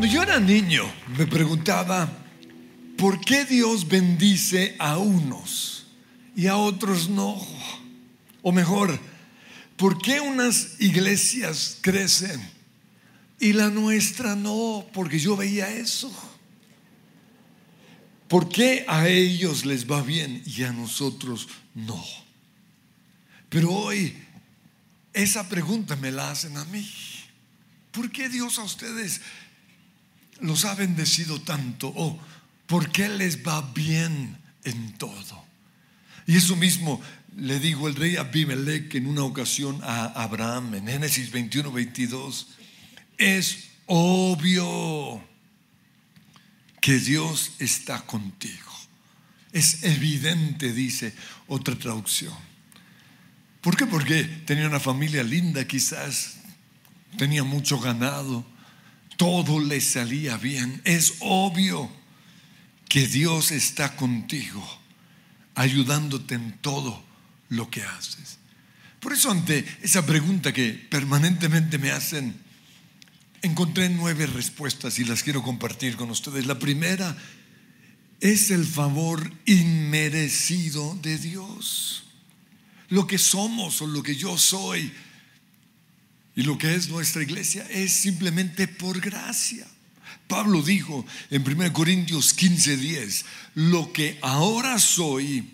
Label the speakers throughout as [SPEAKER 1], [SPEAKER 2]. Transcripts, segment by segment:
[SPEAKER 1] Cuando yo era niño me preguntaba, ¿por qué Dios bendice a unos y a otros no? O mejor, ¿por qué unas iglesias crecen y la nuestra no? Porque yo veía eso. ¿Por qué a ellos les va bien y a nosotros no? Pero hoy esa pregunta me la hacen a mí. ¿Por qué Dios a ustedes los ha bendecido tanto? ¿O por qué les va bien en todo? Y eso mismo le dijo el rey Abimelech en una ocasión a Abraham en Génesis 21, 22. Es obvio que Dios está contigo. Es evidente, dice otra traducción. ¿Por qué? Porque tenía una familia linda quizás, tenía mucho ganado, todo le salía bien. Es obvio que Dios está contigo, ayudándote en todo lo que haces. Por eso ante esa pregunta que permanentemente me hacen, encontré nueve respuestas y las quiero compartir con ustedes. La primera es el favor inmerecido de Dios. Lo que somos o lo que yo soy y lo que es nuestra iglesia es simplemente por gracia. Pablo dijo en 1 Corintios 15:10, lo que ahora soy,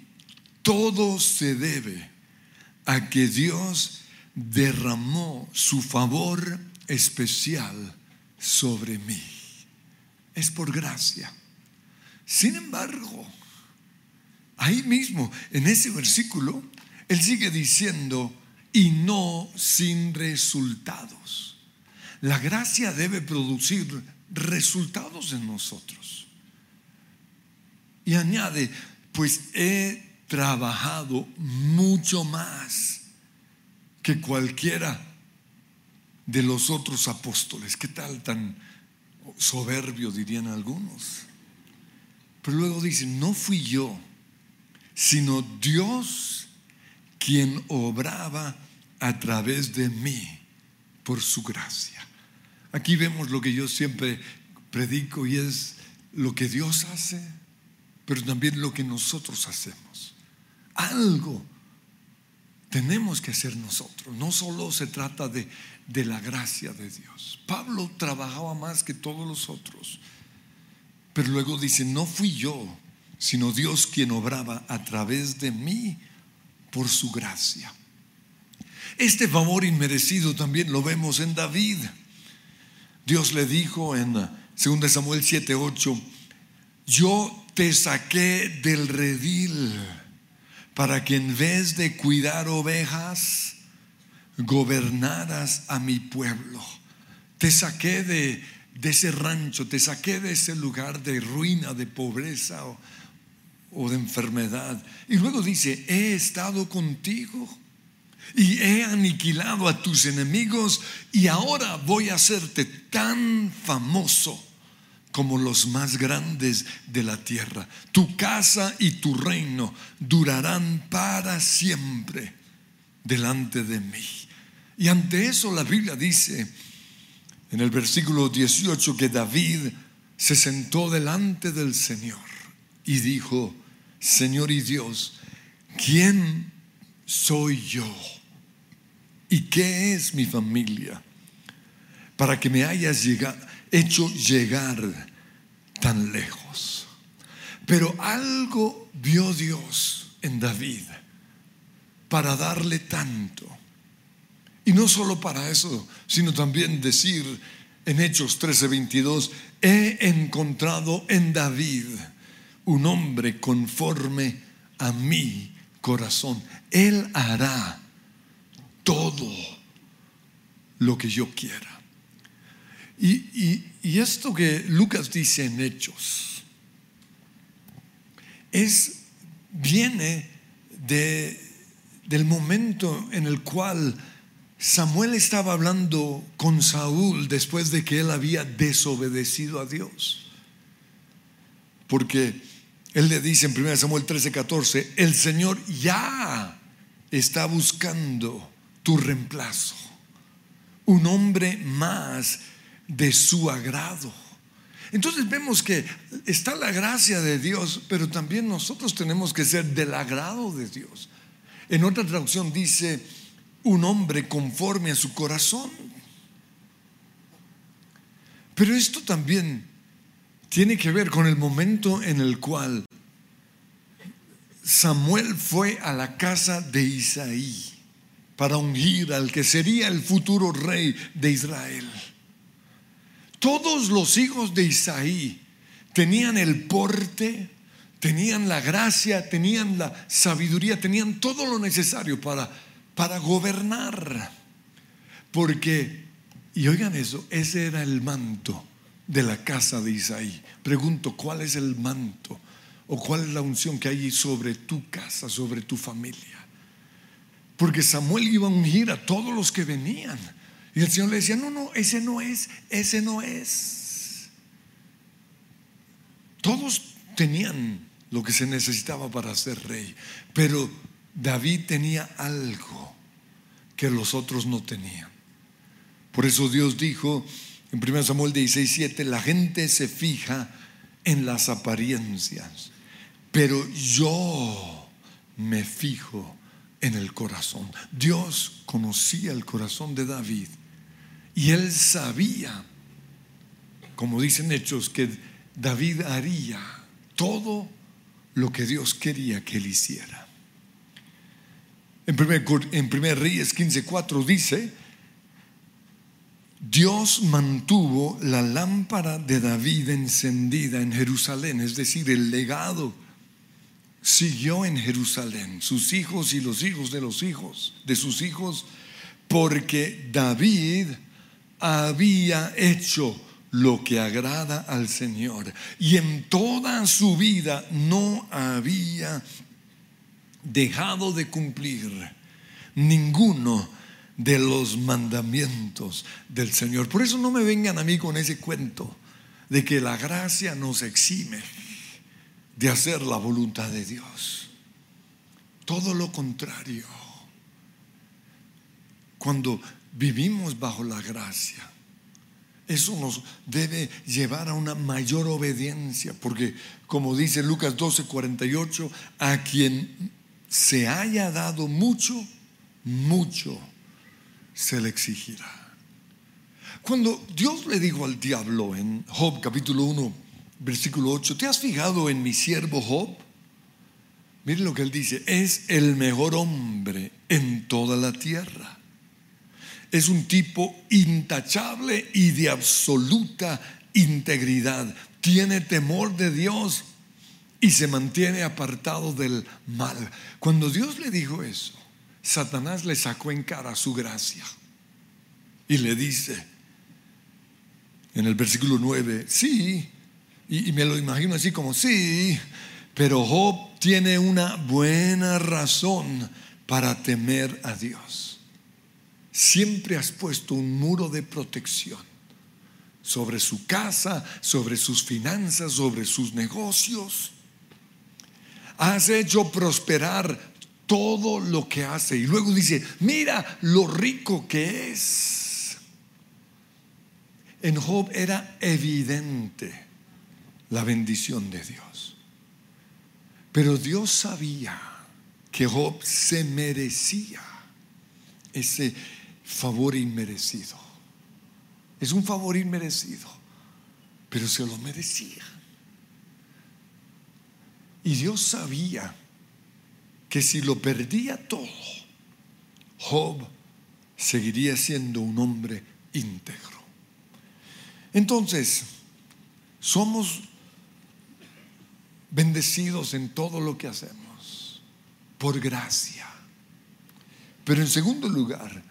[SPEAKER 1] todo se debe a que Dios derramó su favor especial sobre mí. Es por gracia. Sin embargo, ahí mismo, en ese versículo, él sigue diciendo, y no sin resultados. La gracia debe producir resultados en nosotros. Y añade, pues he trabajado mucho más que cualquiera de los otros apóstoles. ¿Qué tal tan soberbio dirían algunos? Pero luego dicen, no fui yo, sino Dios quien obraba a través de mí por su gracia. Aquí vemos lo que yo siempre predico y es lo que Dios hace, pero también lo que nosotros hacemos. Algo tenemos que hacer nosotros. No solo se trata de, de la gracia de Dios. Pablo trabajaba más que todos los otros. Pero luego dice, no fui yo, sino Dios quien obraba a través de mí por su gracia. Este favor inmerecido también lo vemos en David. Dios le dijo en 2 Samuel 7:8, yo te saqué del redil para que en vez de cuidar ovejas, gobernaras a mi pueblo. Te saqué de, ese rancho, te saqué de ese lugar de ruina, de pobreza o, o de enfermedad. Y luego dice, he estado contigo y he aniquilado a tus enemigos y ahora voy a hacerte tan famoso como los más grandes de la tierra. Tu casa y tu reino durarán para siempre delante de mí. Y ante eso la Biblia dice en el versículo 18 que David se sentó delante del Señor y dijo, Señor y Dios, ¿quién soy yo? ¿Y qué es mi familia? Para que me hayas hecho llegar tan lejos. Pero algo vio Dios en David para darle tanto. Y no solo para eso, sino también decir en Hechos 13:22, he encontrado en David un hombre conforme a mi corazón. Él hará todo lo que yo quiera. Y, esto que Lucas dice en Hechos es, viene de, del momento en el cual Samuel estaba hablando con Saúl después de que él había desobedecido a Dios. Porque él le dice en 1 Samuel 13, 14, el Señor ya está buscando tu reemplazo, un hombre más de su agrado. Entonces vemos que está la gracia de Dios, pero también nosotros tenemos que ser del agrado de Dios. En otra traducción dice, un hombre conforme a su corazón. Pero esto también tiene que ver con el momento en el cual Samuel fue a la casa de Isaí para ungir al que sería el futuro rey de Israel. Todos los hijos de Isaí tenían el porte, tenían la gracia, tenían la sabiduría, tenían todo lo necesario para, para gobernar. Porque, y oigan eso, ese era el manto de la casa de Isaí. Pregunto, ¿cuál es el manto? ¿O cuál es la unción que hay sobre tu casa, sobre tu familia? Porque Samuel iba a ungir a todos los que venían. Y el Señor le decía, no, no, ese no es, ese no es. Todos tenían lo que se necesitaba para ser rey, pero David tenía algo que los otros no tenían. Por eso Dios dijo en 1 Samuel 16, 7, la gente se fija en las apariencias, pero yo me fijo en el corazón. Dios conocía el corazón de David y él sabía, como dicen hechos, que David haría todo lo que Dios quería que él hiciera. En 1 en primer Reyes 15:4 dice, Dios mantuvo la lámpara de David encendida en Jerusalén, es decir, el legado siguió en Jerusalén, sus hijos y los hijos de los hijos de sus hijos, porque David había hecho lo que agrada al Señor y en toda su vida no había dejado de cumplir ninguno de los mandamientos del Señor. Por eso no me vengan a mí con ese cuento de que la gracia nos exime de hacer la voluntad de Dios. Todo lo contrario. Cuando vivimos bajo la gracia, eso nos debe llevar a una mayor obediencia, porque como dice Lucas 12, 48, a quien se haya dado mucho, mucho se le exigirá. Cuando Dios le dijo al diablo en Job capítulo 1, versículo 8, ¿te has fijado en mi siervo Job? Miren lo que él dice, es el mejor hombre en toda la tierra. Es un tipo intachable y de absoluta integridad. Tiene temor de Dios y se mantiene apartado del mal. Cuando Dios le dijo eso, Satanás le sacó en cara su gracia y le dice en el versículo 9, sí, y, me lo imagino así como, sí, pero Job tiene una buena razón para temer a Dios. Siempre has puesto un muro de protección sobre su casa, sobre sus finanzas, sobre sus negocios. Has hecho prosperar todo lo que hace. Y luego dice, mira lo rico que es. En Job era evidente la bendición de Dios. Pero Dios sabía que Job se merecía ese favor inmerecido. Es un favor inmerecido, pero se lo merecía. Y Dios sabía que si lo perdía todo, Job seguiría siendo un hombre íntegro. Entonces, somos bendecidos en todo lo que hacemos, por gracia. Pero en segundo lugar,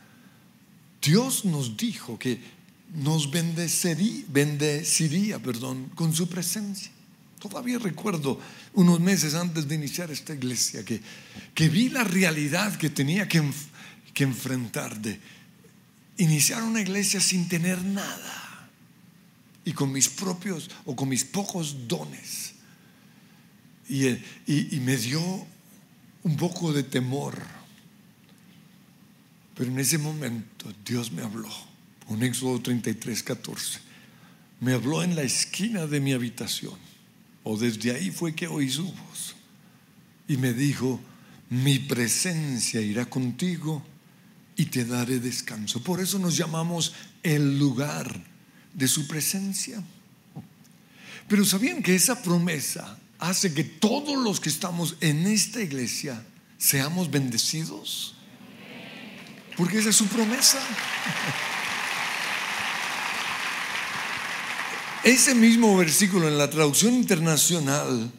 [SPEAKER 1] Dios nos dijo que nos bendecería, bendeciría perdón, con su presencia. Todavía recuerdo unos meses antes de iniciar esta iglesia que, que vi la realidad que tenía que, que enfrentar de iniciar una iglesia sin tener nada y con mis propios o con mis pocos dones. Y, y, me dio un poco de temor. Pero en ese momento Dios me habló, un Éxodo 33, 14. me habló en la esquina de mi habitación, o desde ahí fue que oí su voz, y me dijo, mi presencia irá contigo y te daré descanso. Por eso nos llamamos el lugar de su presencia. Pero ¿sabían que esa promesa hace que todos los que estamos en esta iglesia seamos bendecidos? Porque esa es su promesa. Ese mismo versículo en la traducción internacional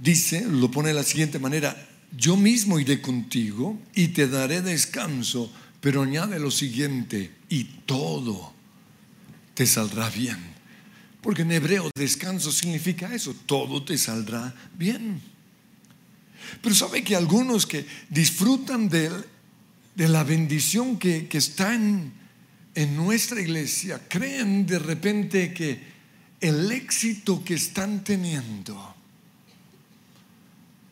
[SPEAKER 1] dice, lo pone de la siguiente manera, yo mismo iré contigo y te daré descanso, pero añade lo siguiente, y todo te saldrá bien. Porque en hebreo descanso significa eso, todo te saldrá bien. Pero sabe que algunos que disfrutan de, de la bendición que, que en nuestra iglesia, creen de repente que el éxito que están teniendo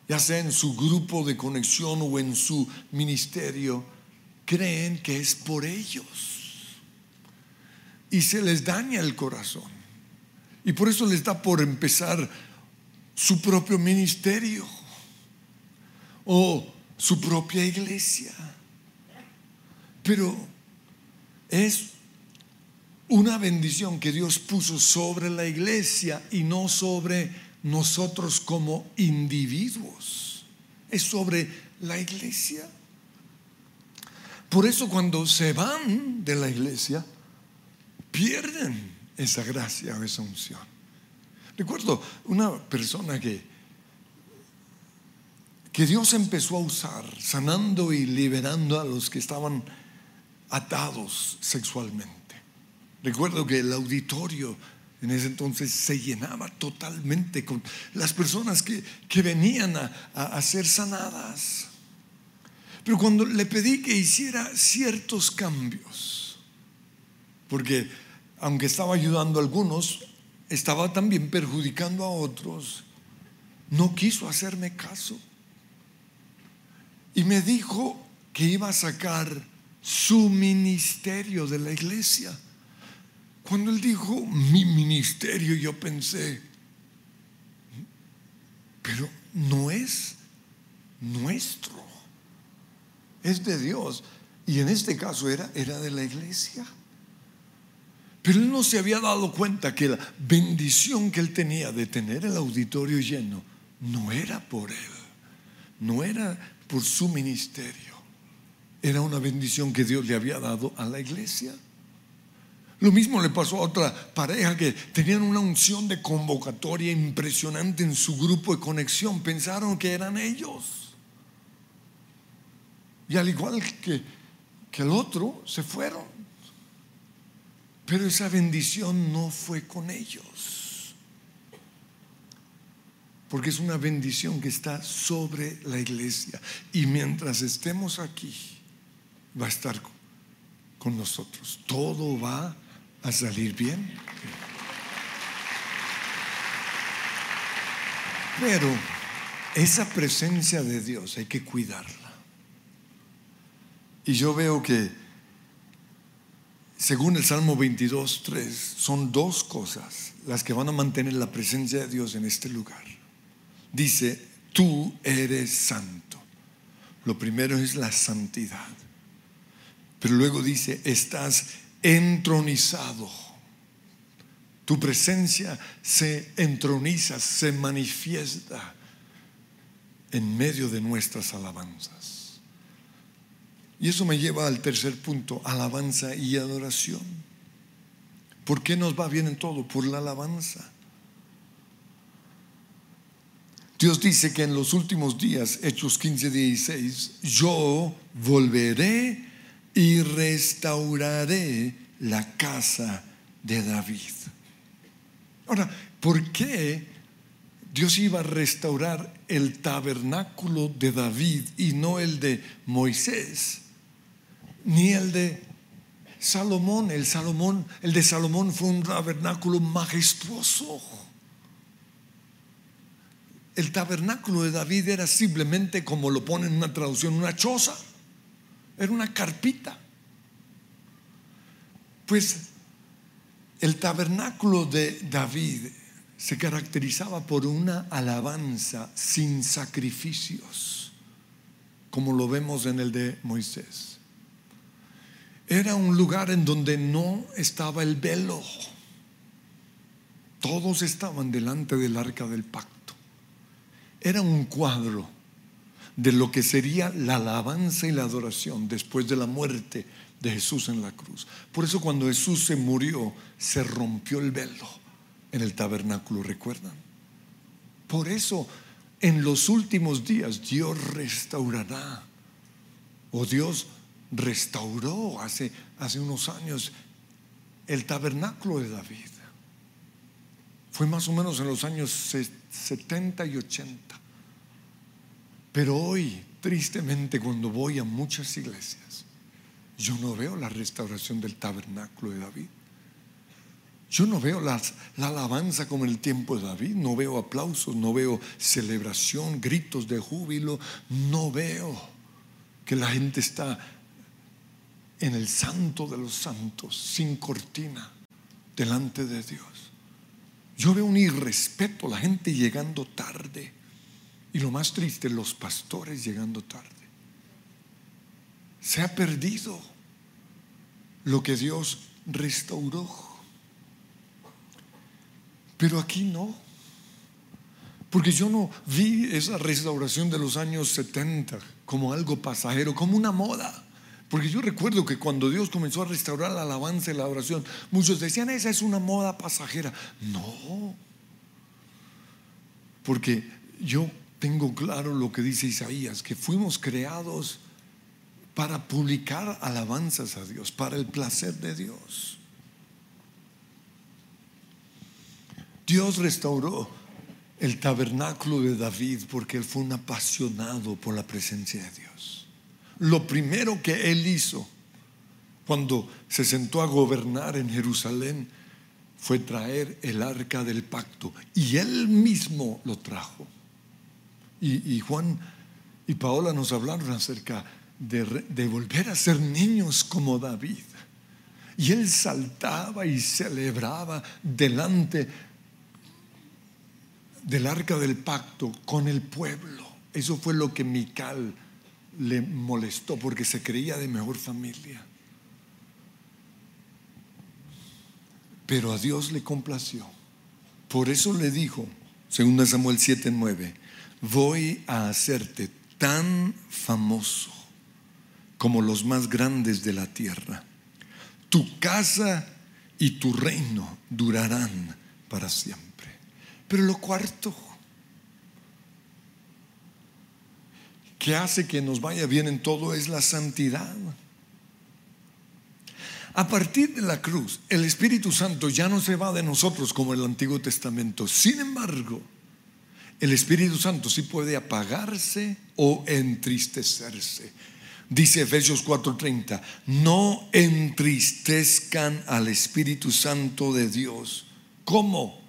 [SPEAKER 1] ya sea en su grupo de conexión o en su ministerio, creen que es por ellos. Y se les daña el corazón. Y por eso les da por empezar su propio ministerio o su propia iglesia. Pero es una bendición que Dios puso sobre la iglesia y no sobre nosotros como individuos, es sobre la iglesia. Por eso cuando se van de la iglesia, pierden esa gracia o esa unción. Recuerdo una persona que, que Dios empezó a usar, sanando y liberando a los que estaban atados sexualmente. Recuerdo que el auditorio en ese entonces se llenaba totalmente con las personas que, venían a, ser sanadas. Pero cuando le pedí que hiciera ciertos cambios, porque aunque estaba ayudando a algunos, estaba también perjudicando a otros, no quiso hacerme caso. Y me dijo que iba a sacar su ministerio de la iglesia. Cuando él dijo mi ministerio, yo pensé, pero no es nuestro, es de Dios. Y en este caso era, era de la iglesia. Pero él no se había dado cuenta que la bendición que él tenía de tener el auditorio lleno no era por él, no era por su ministerio, era una bendición que Dios le había dado a la iglesia. Lo mismo le pasó a otra pareja que tenían una unción de convocatoria impresionante en su grupo de conexión. Pensaron que eran ellos. Y al igual que, que el otro, se fueron. Pero esa bendición no fue con ellos. Porque es una bendición que está sobre la iglesia. Y mientras estemos aquí, va a estar con nosotros. Todo va a salir bien. Pero esa presencia de Dios hay que cuidarla. Y yo veo que, según el Salmo 22, 3, son dos cosas las que van a mantener la presencia de Dios en este lugar. Dice, tú eres santo. Lo primero es la santidad. Pero luego dice, estás entronizado. Tu presencia se entroniza, se manifiesta en medio de nuestras alabanzas. Y eso me lleva al tercer punto, alabanza y adoración. ¿Por qué nos va bien en todo? Por la alabanza. Dios dice que en los últimos días, Hechos 15, 16, yo volveré y restauraré la casa de David. Ahora, ¿por qué Dios iba a restaurar el tabernáculo de David y no el de Moisés, ni el de Salomón? El Salomón, el de Salomón fue un tabernáculo majestuoso. El tabernáculo de David era simplemente como lo pone en una traducción, una choza. Era una carpita. Pues El tabernáculo de David se caracterizaba por una alabanza sin sacrificios, como lo vemos en el de Moisés. Era un lugar en donde no estaba el velo. Todos estaban delante del arca del pacto. Era un cuadro de lo que sería la alabanza y la adoración después de la muerte de Jesús en la cruz. Por eso cuando Jesús se murió, se rompió el velo en el tabernáculo, ¿recuerdan? Por eso en los últimos días Dios restaurará, o Dios restauró hace, hace unos años el tabernáculo de David. Fue más o menos en los años 70 y 80. Pero hoy, tristemente, cuando voy a muchas iglesias, yo no veo la restauración del tabernáculo de David. Yo no veo la alabanza como en el tiempo de David, no veo aplausos, no veo celebración, gritos de júbilo, no veo que la gente está en el santo de los santos, sin cortina, delante de Dios. Yo veo un irrespeto, la gente llegando tarde. Y lo más triste, los pastores llegando tarde. Se ha perdido lo que Dios restauró. Pero aquí no. Porque yo no vi esa restauración de los años 70 como algo pasajero, como una moda. Porque yo recuerdo que cuando Dios comenzó a restaurar la alabanza y la oración, muchos decían, esa es una moda pasajera. No. Porque yo tengo claro lo que dice Isaías, que fuimos creados para publicar alabanzas a Dios, para el placer de Dios. Dios restauró el tabernáculo de David porque él fue un apasionado por la presencia de Dios lo primero que él hizo cuando se sentó a gobernar en Jerusalén fue traer el arca del pacto. Y él mismo lo trajo. Y, Juan y Paola nos hablaron acerca de, de volver a ser niños como David. Y él saltaba y celebraba delante del arca del pacto con el pueblo. Eso fue lo que Mical le molestó porque se creía de mejor familia. Pero a Dios le complació. Por eso le dijo, 2 Samuel 7:9, voy a hacerte tan famoso como los más grandes de la tierra. Tu casa y tu reino durarán para siempre. Pero lo cuarto, que hace que nos vaya bien en todo es la santidad. A partir de la cruz, el Espíritu Santo ya no se va de nosotros como en el Antiguo Testamento. Sin embargo, el Espíritu Santo sí puede apagarse o entristecerse. Dice Efesios 4:30, no entristezcan al Espíritu Santo de Dios. ¿Cómo?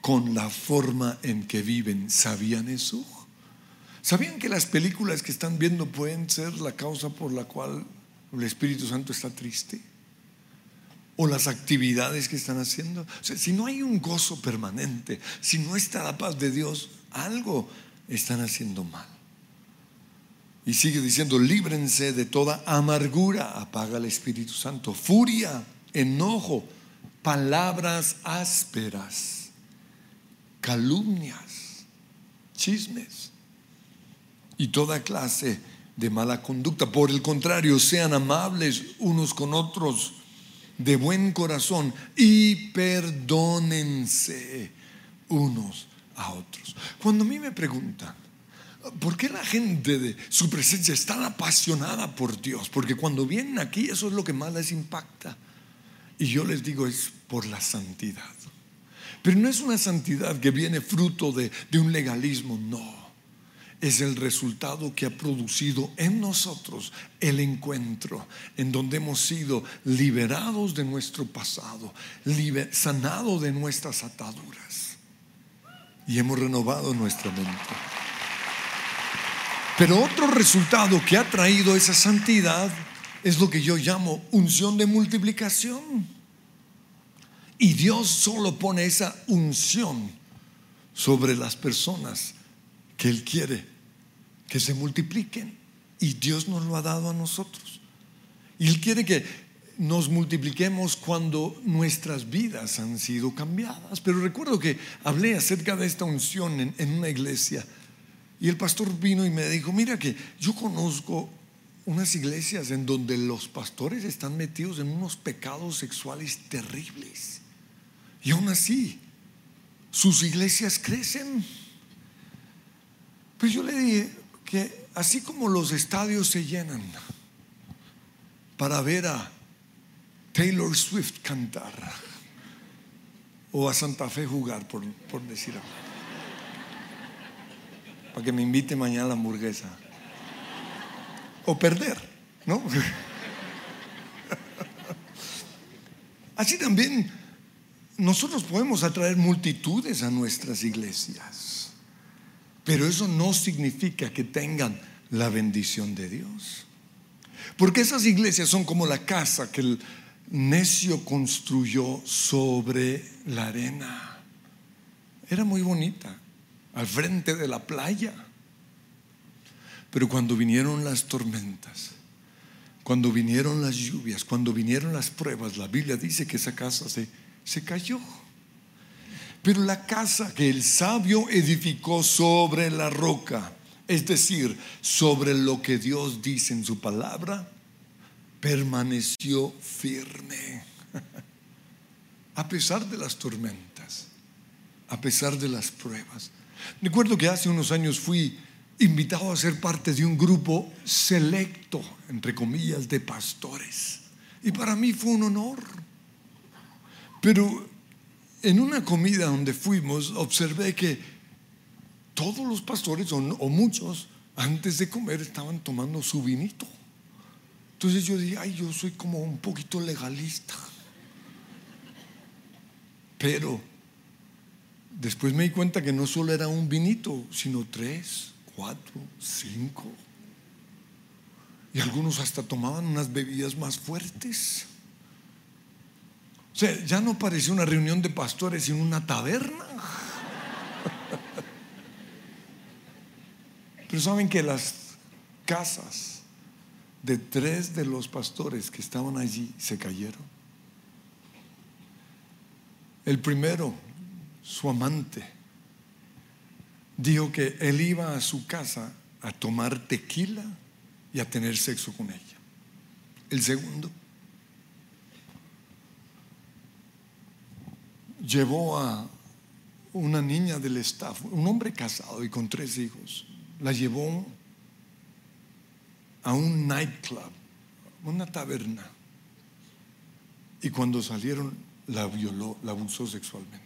[SPEAKER 1] Con la forma en que viven. ¿Sabían eso? ¿Sabían que las películas que están viendo pueden ser la causa por la cual el Espíritu Santo está triste? ¿O las actividades que están haciendo? si no hay un gozo permanente, si no está la paz de Dios, algo están haciendo mal. Y sigue diciendo, líbrense de toda amargura, apaga el Espíritu Santo, furia, enojo, palabras ásperas, calumnias, chismes y toda clase de mala conducta. Por el contrario, sean amables unos con otros, de buen corazón y perdónense unos a otros. Cuando a mí me preguntan, ¿por qué la gente de su presencia está apasionada por Dios? Porque cuando vienen aquí eso es lo que más les impacta. Y yo les digo, es por la santidad. Pero no es una santidad que viene fruto de, de un legalismo, no es el resultado que ha producido en nosotros el encuentro, en donde hemos sido liberados de nuestro pasado, sanados de nuestras ataduras y hemos renovado nuestra mente. Pero otro resultado que ha traído esa santidad es lo que yo llamo unción de multiplicación. Y Dios solo pone esa unción sobre las personas que Él quiere que se multipliquen. Y Dios nos lo ha dado a nosotros. Él quiere que nos multipliquemos cuando nuestras vidas han sido cambiadas. Pero recuerdo que hablé acerca de esta unción en, en una iglesia. Y el pastor vino y me dijo, mira que yo conozco unas iglesias en donde los pastores están metidos en unos pecados sexuales terribles. Y aún así, sus iglesias crecen. Pues yo le dije que así como los estadios se llenan para ver a Taylor Swift cantar o a Santa Fe jugar, por, por decir algo, para que me invite mañana a la hamburguesa. O perder, ¿no? Así también nosotros podemos atraer multitudes a nuestras iglesias, pero eso no significa que tengan la bendición de Dios. Porque esas iglesias son como la casa que el necio construyó sobre la arena. Era muy bonita, al frente de la playa. Pero cuando vinieron las tormentas, cuando vinieron las lluvias, cuando vinieron las pruebas, la Biblia dice que esa casa se, se cayó. Pero la casa que el sabio edificó sobre la roca, es decir, sobre lo que Dios dice en su palabra, permaneció firme. A pesar de las tormentas, a pesar de las pruebas. Recuerdo que hace unos años fui invitado a ser parte de un grupo selecto, entre comillas, de pastores. Y para mí fue un honor. Pero en una comida donde fuimos, observé que todos los pastores, o, muchos, antes de comer estaban tomando su vinito. Entonces yo dije, ay, yo soy como un poquito legalista. Pero después me di cuenta que no solo era un vinito, sino tres, cuatro, cinco. Y algunos hasta tomaban unas bebidas más fuertes. O sea, ya no parecía una reunión de pastores, sino una taberna. Pero saben que las casas de tres de los pastores que estaban allí se cayeron. El primero, su amante, dijo que él iba a su casa a tomar tequila y a tener sexo con ella. El segundo llevó a una niña del staff, un hombre casado y con tres hijos, la llevó a un nightclub, una taberna. Y cuando salieron, la violó, la abusó sexualmente.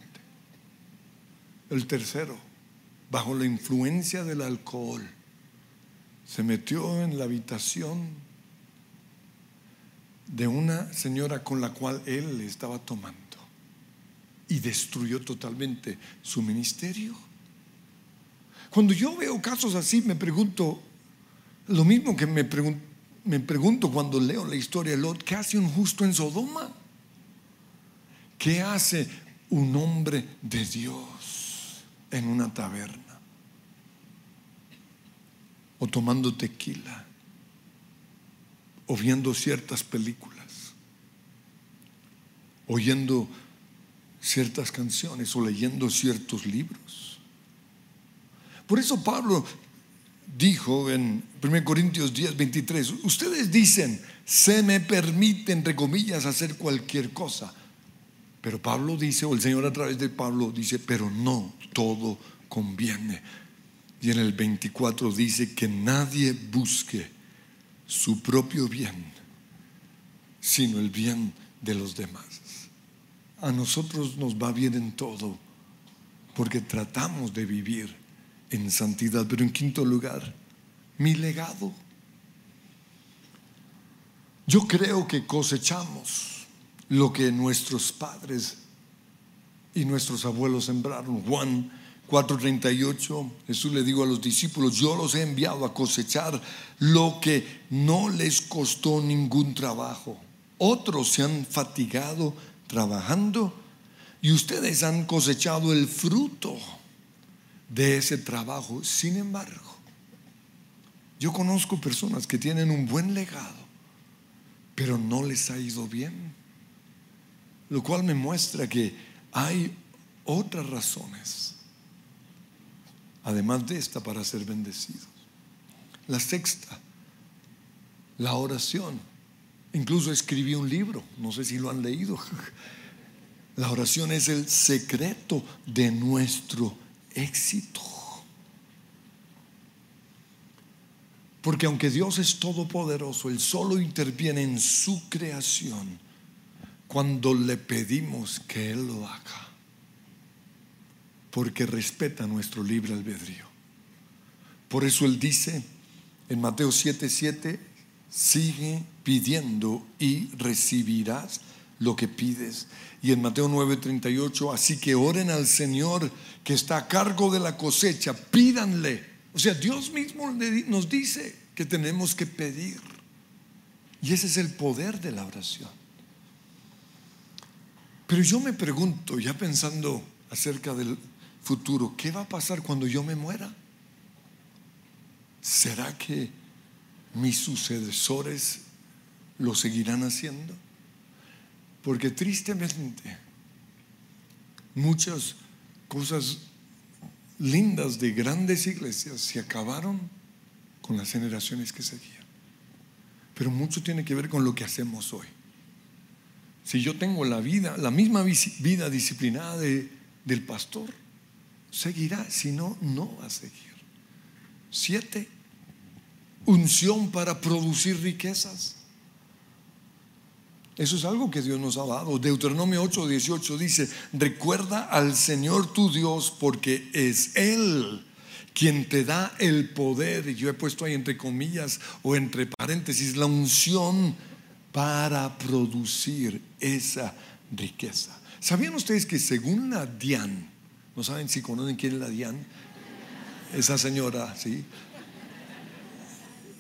[SPEAKER 1] El tercero, bajo la influencia del alcohol, se metió en la habitación de una señora con la cual él estaba tomando y destruyó totalmente su ministerio. Cuando yo veo casos así, me pregunto, lo mismo que me, pregunto, me pregunto cuando leo la historia de Lot, ¿qué hace un justo en Sodoma? ¿Qué hace un hombre de Dios en una taberna? O tomando tequila, o viendo ciertas películas, oyendo ciertas canciones o leyendo ciertos libros. Por eso Pablo dijo en 1 Corintios 10, 23, ustedes dicen, se me permite, entre comillas, hacer cualquier cosa. Pero Pablo dice, o el Señor a través de Pablo dice, pero no todo conviene. Y en el 24 dice que nadie busque su propio bien, sino el bien de los demás. A nosotros nos va bien en todo, porque tratamos de vivir en santidad. Pero en quinto lugar, mi legado. Yo creo que cosechamos lo que nuestros padres y nuestros abuelos sembraron. Juan 4:38, Jesús le dijo a los discípulos, yo los he enviado a cosechar lo que no les costó ningún trabajo. Otros se han fatigado trabajando Y ustedes han cosechado el fruto de ese trabajo. Sin embargo, yo conozco personas que tienen un buen legado, pero no les ha ido bien. Lo cual me muestra que hay otras razones, además de esta, para ser bendecidos. La sexta, la oración. Incluso escribí un libro, no sé si lo han leído. La oración es el secreto de nuestro éxito. Porque aunque Dios es todopoderoso, Él solo interviene en su creación cuando le pedimos que Él lo haga. Porque respeta nuestro libre albedrío. Por eso Él dice en Mateo 7:7, sigue pidiendo y recibirás lo que pides. Y en Mateo 9:38, así que oren al Señor que está a cargo de la cosecha, pídanle. O sea, Dios mismo nos dice que tenemos que pedir. Y ese es el poder de la oración. Pero yo me pregunto, ya pensando acerca del futuro, ¿qué va a pasar cuando yo me muera? ¿Será que mis sucesores lo seguirán haciendo? Porque tristemente muchas cosas lindas de grandes iglesias se acabaron con las generaciones que seguían. Pero mucho tiene que ver con lo que hacemos hoy. Si yo tengo la vida, la misma vida disciplinada del pastor, seguirá. Si no, no va a seguir. Siete, unción para producir riquezas. Eso es algo que Dios nos ha dado. Deuteronomio 8, 18 dice, recuerda al Señor tu Dios porque es Él quien te da el poder, y yo he puesto ahí entre comillas o entre paréntesis, la unción para producir esa riqueza. ¿Sabían ustedes que según la DIAN, no saben si conocen quién es la DIAN? Esa señora, ¿sí?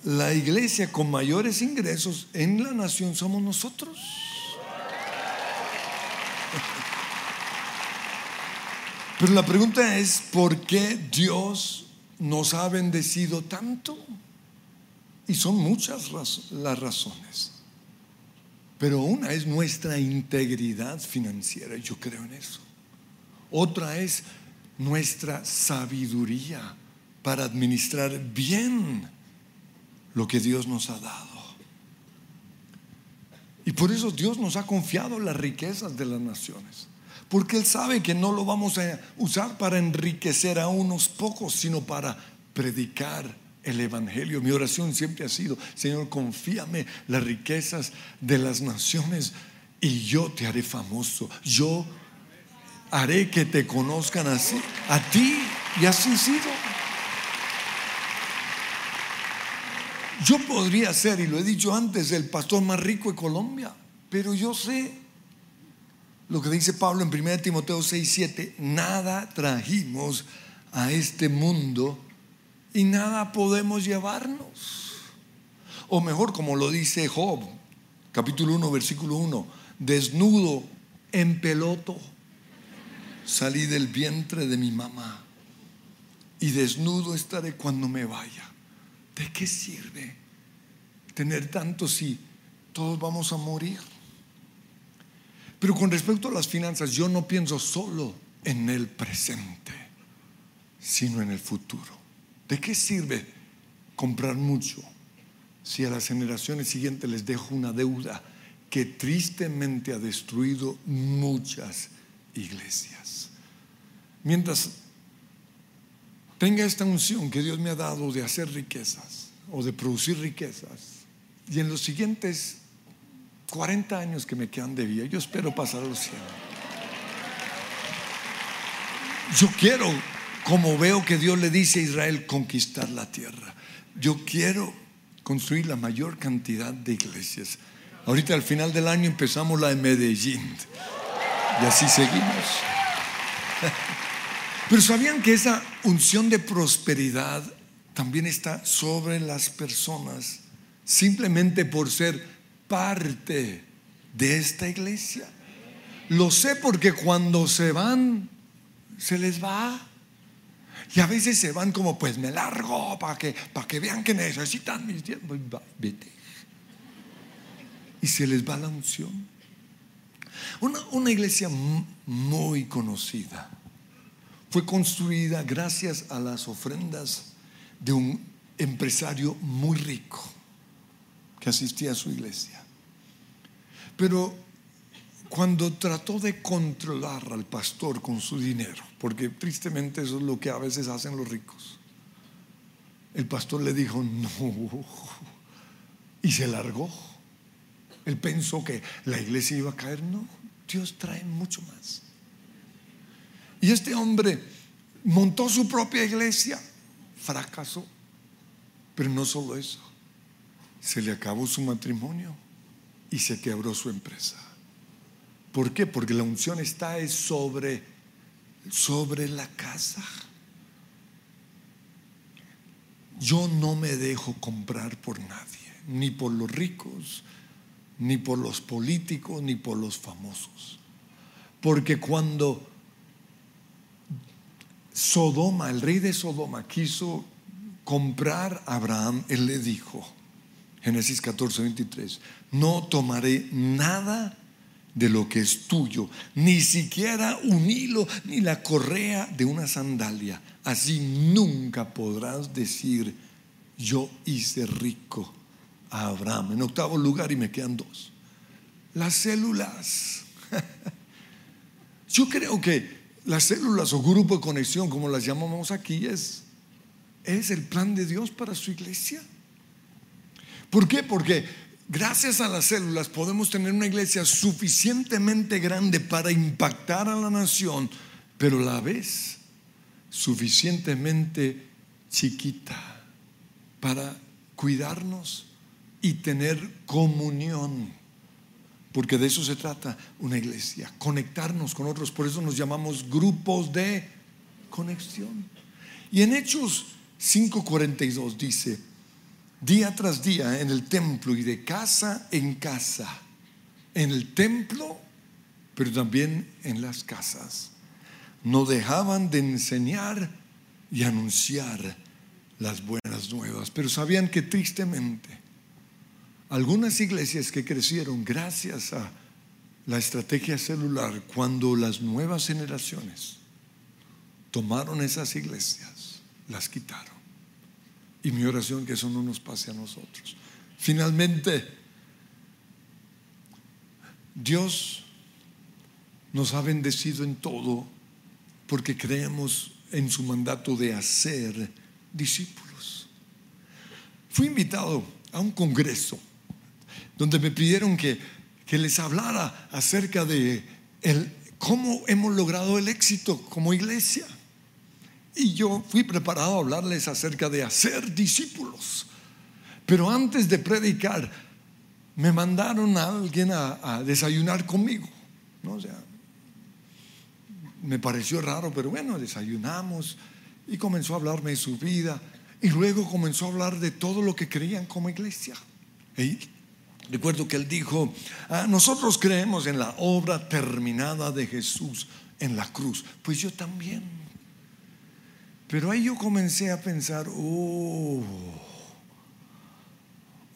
[SPEAKER 1] La iglesia con mayores ingresos en la nación somos nosotros. Pero la pregunta es, ¿por qué Dios nos ha bendecido tanto? Y son muchas las razones. Pero una es nuestra integridad financiera, yo creo en eso. Otra es nuestra sabiduría para administrar bien lo que Dios nos ha dado. Y por eso Dios nos ha confiado las riquezas de las naciones. Porque Él sabe que no lo vamos a usar para enriquecer a unos pocos, sino para predicar el Evangelio. Mi oración siempre ha sido, Señor, confíame las riquezas de las naciones y yo te haré famoso. Yo haré que te conozcan así, a ti, y así ha sido. Yo podría ser, y lo he dicho antes, el pastor más rico de Colombia, pero yo sé lo que dice Pablo en 1 Timoteo 6, 7, nada trajimos a este mundo y nada podemos llevarnos. O mejor, como lo dice Job, capítulo 1, versículo 1, desnudo en peloto, salí del vientre de mi mamá y desnudo estaré cuando me vaya. ¿De qué sirve tener tanto si todos vamos a morir? Pero con respecto a las finanzas, yo no pienso solo en el presente, sino en el futuro. ¿De qué sirve comprar mucho si a las generaciones siguientes les dejo una deuda que tristemente ha destruido muchas iglesias? Mientras tenga esta unción que Dios me ha dado de hacer riquezas o de producir riquezas, y en los siguientes 40 años que me quedan de vida, yo espero pasar a los 100. Yo quiero, como veo que Dios le dice a Israel, conquistar la tierra. Yo quiero construir la mayor cantidad de iglesias. Ahorita al final del año empezamos la de Medellín. Y así seguimos. Pero ¿sabían que esa unción de prosperidad también está sobre las personas simplemente por ser parte de esta iglesia? Lo sé porque cuando se van, se les va. Y a veces se van como, pues me largo para que, que vean que necesitan mis tiempos. Vete. Y se les va la unción. Una, una iglesia muy conocida fue construida gracias a las ofrendas de un empresario muy rico que asistía a su iglesia. Pero cuando trató de controlar al pastor con su dinero, porque tristemente eso es lo que a veces hacen los ricos, el pastor le dijo no y se largó. Él pensó que la iglesia iba a caer, no, Dios trae mucho más. Y este hombre montó su propia iglesia, fracasó, pero no solo eso, se le acabó su matrimonio y se quebró su empresa. ¿Por qué? Porque la unción está sobre, sobre la casa. Yo no me dejo comprar por nadie, ni por los ricos, ni por los políticos, ni por los famosos. Porque cuando Sodoma, el rey de Sodoma, quiso comprar a Abraham, él le dijo, Génesis 14, 23, no tomaré nada de lo que es tuyo, ni siquiera un hilo ni la correa de una sandalia. Así nunca podrás decir, yo hice rico a Abraham. En octavo lugar, y me quedan dos, las células. Yo creo que las células o grupo de conexión, como las llamamos aquí, es, es el plan de Dios para su iglesia. ¿Por qué? Porque gracias a las células podemos tener una iglesia suficientemente grande para impactar a la nación, pero a la vez suficientemente chiquita para cuidarnos y tener comunión. Porque de eso se trata una iglesia, conectarnos con otros. Por eso nos llamamos grupos de conexión. Y en Hechos 5:42 dice, día tras día en el templo y de casa en casa, en el templo, pero también en las casas, no dejaban de enseñar y anunciar las buenas nuevas, pero sabían que tristemente algunas iglesias que crecieron gracias a la estrategia celular, cuando las nuevas generaciones tomaron esas iglesias, las quitaron. Y mi oración que eso no nos pase a nosotros. Finalmente, Dios nos ha bendecido en todo porque creemos en su mandato de hacer discípulos. Fui invitado a un congreso donde me pidieron que, que les hablara acerca de el, cómo hemos logrado el éxito como iglesia. Y yo fui preparado a hablarles acerca de hacer discípulos. Pero antes de predicar, me mandaron a alguien a, desayunar conmigo. ¿no? O sea, me pareció raro, pero bueno, desayunamos y comenzó a hablarme de su vida. Y luego comenzó a hablar de todo lo que creían como iglesia. Recuerdo que él dijo, ah, nosotros creemos en la obra terminada de Jesús en la cruz. Pues yo también. Pero ahí yo comencé a pensar, oh,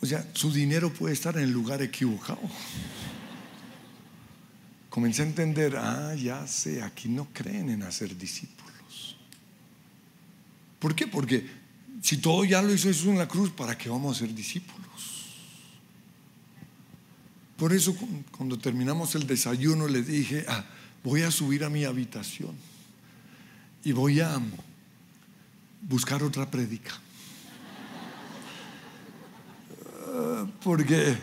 [SPEAKER 1] o sea, su dinero puede estar en el lugar equivocado. Comencé a entender, ah, ya sé, aquí no creen en hacer discípulos. ¿Por qué? Porque si todo ya lo hizo Jesús en la cruz, ¿para qué vamos a ser discípulos? Por eso cuando terminamos el desayuno le dije, ah, voy a subir a mi habitación y voy a buscar otra prédica. Ah, porque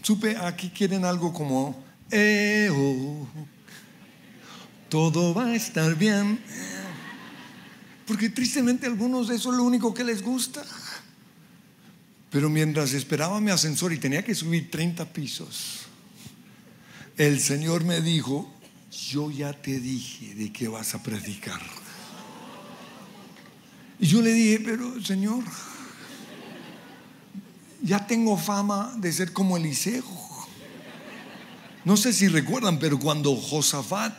[SPEAKER 1] supe, aquí quieren algo como, eh, oh, todo va a estar bien. Porque tristemente a algunos eso es lo único que les gusta. Pero mientras esperaba mi ascensor y tenía que subir 30 pisos, el Señor me dijo, yo ya te dije de qué vas a predicar. Y yo le dije, pero Señor, ya tengo fama de ser como Eliseo. No sé si recuerdan, pero cuando Josafat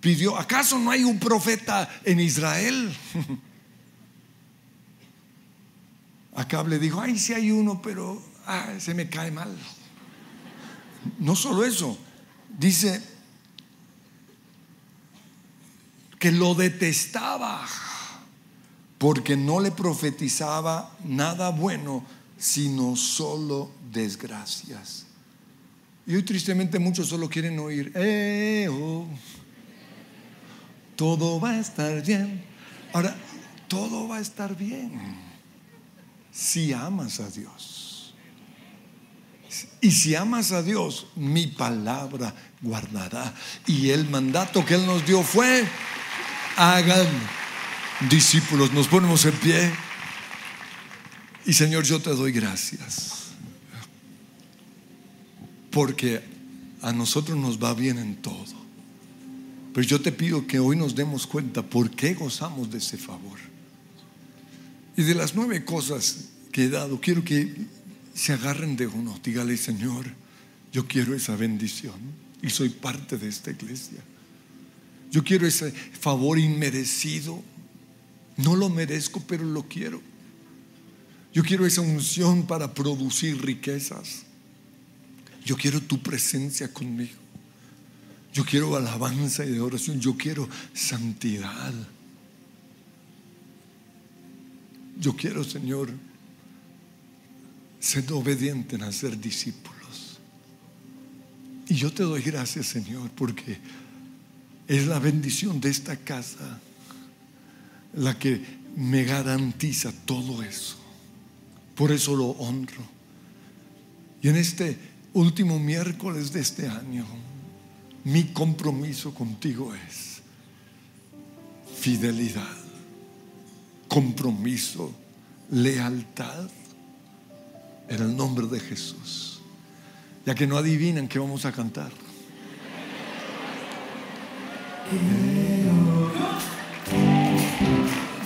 [SPEAKER 1] pidió, ¿acaso no hay un profeta en Israel? Acab le dijo, ay, sí hay uno, pero se me cae mal. No solo eso, dice que lo detestaba porque no le profetizaba nada bueno, sino solo desgracias. Y hoy tristemente muchos solo quieren oír, eh, oh, todo va a estar bien. Ahora, todo va a estar bien si amas a Dios. Y si amas a Dios, mi palabra guardará. Y el mandato que Él nos dio fue, hagan discípulos. Nos ponemos en pie. Y Señor, yo te doy gracias. Porque a nosotros nos va bien en todo. Pero yo te pido que hoy nos demos cuenta por qué gozamos de ese favor. Y de las nueve cosas que he dado, quiero que se agarren de uno. Dígale, Señor, yo quiero esa bendición y soy parte de esta iglesia. Yo quiero ese favor inmerecido. No lo merezco, pero lo quiero. Yo quiero esa unción para producir riquezas. Yo quiero tu presencia conmigo. Yo quiero alabanza y de oración. Yo quiero santidad. Yo quiero, Señor, ser obediente en hacer discípulos. Y yo te doy gracias, Señor, porque es la bendición de esta casa la que me garantiza todo eso. Por eso lo honro. Y en este último miércoles de este año, mi compromiso contigo es fidelidad, compromiso, lealtad, en el nombre de Jesús. Ya que no adivinan que vamos a cantar.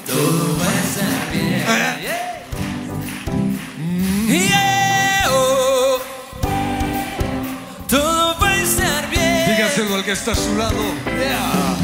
[SPEAKER 2] Todo va a estar bien. Todo va a estar bien.
[SPEAKER 1] Dígaselo al que está a su lado.